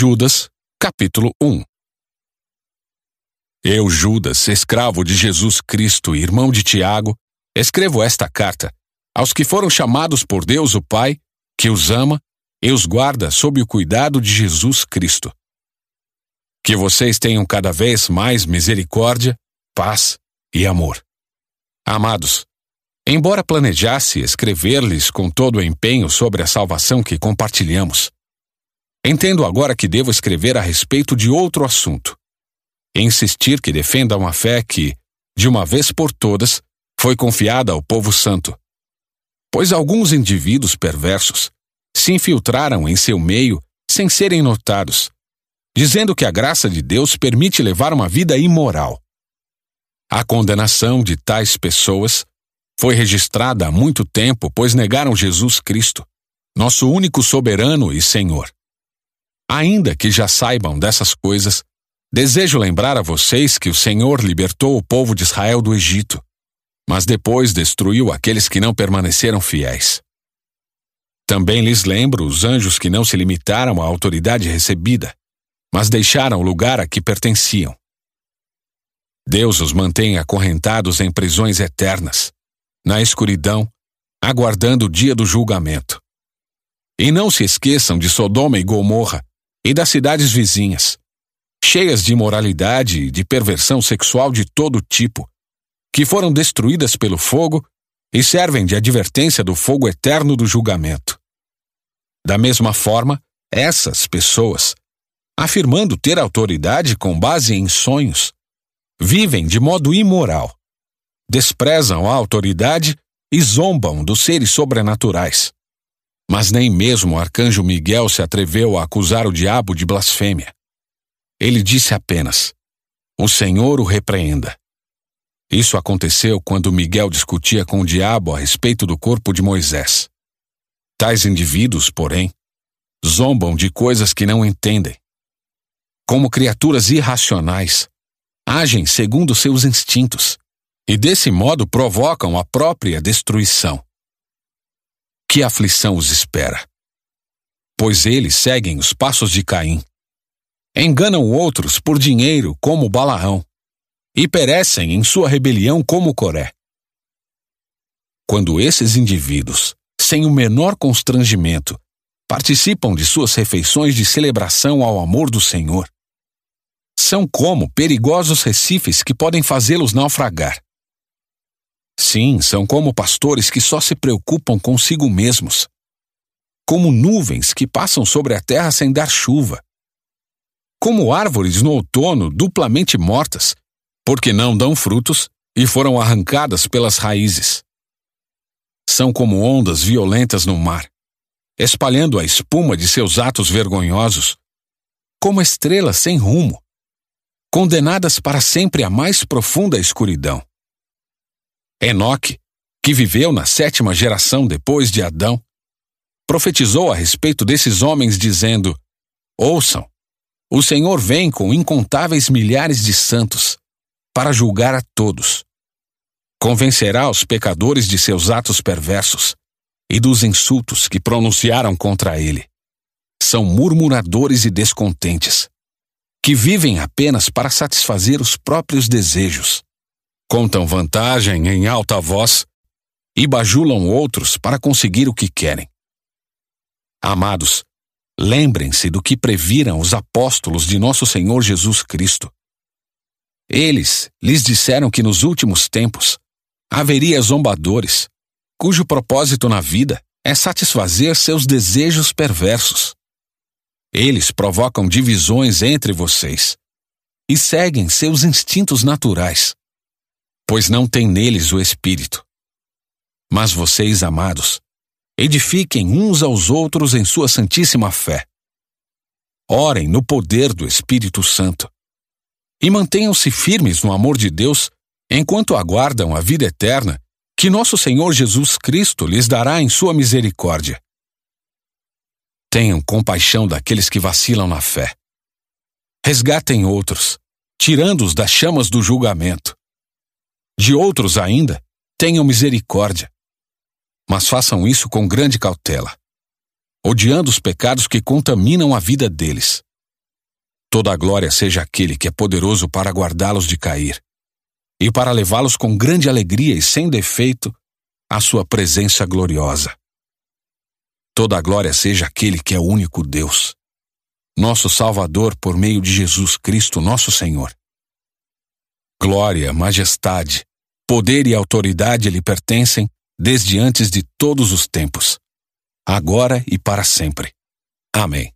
Judas, capítulo 1 Eu, Judas, escravo de Jesus Cristo, irmão de Tiago, escrevo esta carta aos que foram chamados por Deus o Pai, que os ama e os guarda sob o cuidado de Jesus Cristo. Que vocês tenham cada vez mais misericórdia, paz e amor. Amados, embora planejasse escrever-lhes com todo o empenho sobre a salvação que compartilhamos, entendo agora que devo escrever a respeito de outro assunto. E insistir que defendam a fé que, de uma vez por todas, foi confiada ao povo santo. Pois alguns indivíduos perversos se infiltraram em seu meio sem serem notados, dizendo que a graça de Deus permite levar uma vida imoral. A condenação de tais pessoas foi registrada há muito tempo, pois negaram Jesus Cristo, nosso único soberano e Senhor. Ainda que já saibam dessas coisas, desejo lembrar a vocês que o Senhor libertou o povo de Israel do Egito, mas depois destruiu aqueles que não permaneceram fiéis. Também lhes lembro os anjos que não se limitaram à autoridade recebida, mas deixaram o lugar a que pertenciam. Deus os mantém acorrentados em prisões eternas, na escuridão, aguardando o dia do julgamento. E não se esqueçam de Sodoma e Gomorra e das cidades vizinhas, cheias de imoralidade e de perversão sexual de todo tipo, que foram destruídas pelo fogo e servem de advertência do fogo eterno do julgamento. Da mesma forma, essas pessoas, afirmando ter autoridade com base em sonhos, vivem de modo imoral, desprezam a autoridade e zombam dos seres sobrenaturais. Mas nem mesmo o arcanjo Miguel se atreveu a acusar o diabo de blasfêmia. Ele disse apenas: O Senhor o repreenda. Isso aconteceu quando Miguel discutia com o diabo a respeito do corpo de Moisés. Tais indivíduos, porém, zombam de coisas que não entendem. Como criaturas irracionais, agem segundo seus instintos e desse modo provocam a própria destruição. Que aflição os espera? Pois eles seguem os passos de Caim. Enganam outros por dinheiro como Balaão e perecem em sua rebelião como Coré. Quando esses indivíduos, sem o menor constrangimento, participam de suas refeições de celebração ao amor do Senhor, são como perigosos recifes que podem fazê-los naufragar. Sim, são como pastores que só se preocupam consigo mesmos. Como nuvens que passam sobre a terra sem dar chuva. Como árvores no outono duplamente mortas, porque não dão frutos e foram arrancadas pelas raízes. São como ondas violentas no mar, espalhando a espuma de seus atos vergonhosos, como estrelas sem rumo, condenadas para sempre à mais profunda escuridão. Enoque, que viveu na sétima geração depois de Adão, profetizou a respeito desses homens, dizendo: Ouçam, o Senhor vem com incontáveis milhares de santos para julgar a todos. Convencerá os pecadores de seus atos perversos e dos insultos que pronunciaram contra ele. São murmuradores e descontentes que vivem apenas para satisfazer os próprios desejos. Contam vantagem em alta voz e bajulam outros para conseguir o que querem. Amados, lembrem-se do que previram os apóstolos de nosso Senhor Jesus Cristo. Eles lhes disseram que nos últimos tempos haveria zombadores, cujo propósito na vida é satisfazer seus desejos perversos. Eles provocam divisões entre vocês e seguem seus instintos naturais, pois não tem neles o Espírito. Mas vocês, amados, edifiquem uns aos outros em sua santíssima fé. Orem no poder do Espírito Santo e mantenham-se firmes no amor de Deus enquanto aguardam a vida eterna que nosso Senhor Jesus Cristo lhes dará em sua misericórdia. Tenham compaixão daqueles que vacilam na fé. Resgatem outros, tirando-os das chamas do julgamento. De outros ainda, tenham misericórdia. Mas façam isso com grande cautela, odiando os pecados que contaminam a vida deles, Toda a glória seja aquele que é poderoso para guardá-los de cair e para levá-los com grande alegria e sem defeito à sua presença gloriosa. Toda a glória seja aquele que é o único Deus, nosso Salvador por meio de Jesus Cristo, nosso Senhor. Glória, majestade, poder e autoridade lhe pertencem desde antes de todos os tempos, agora e para sempre. Amém.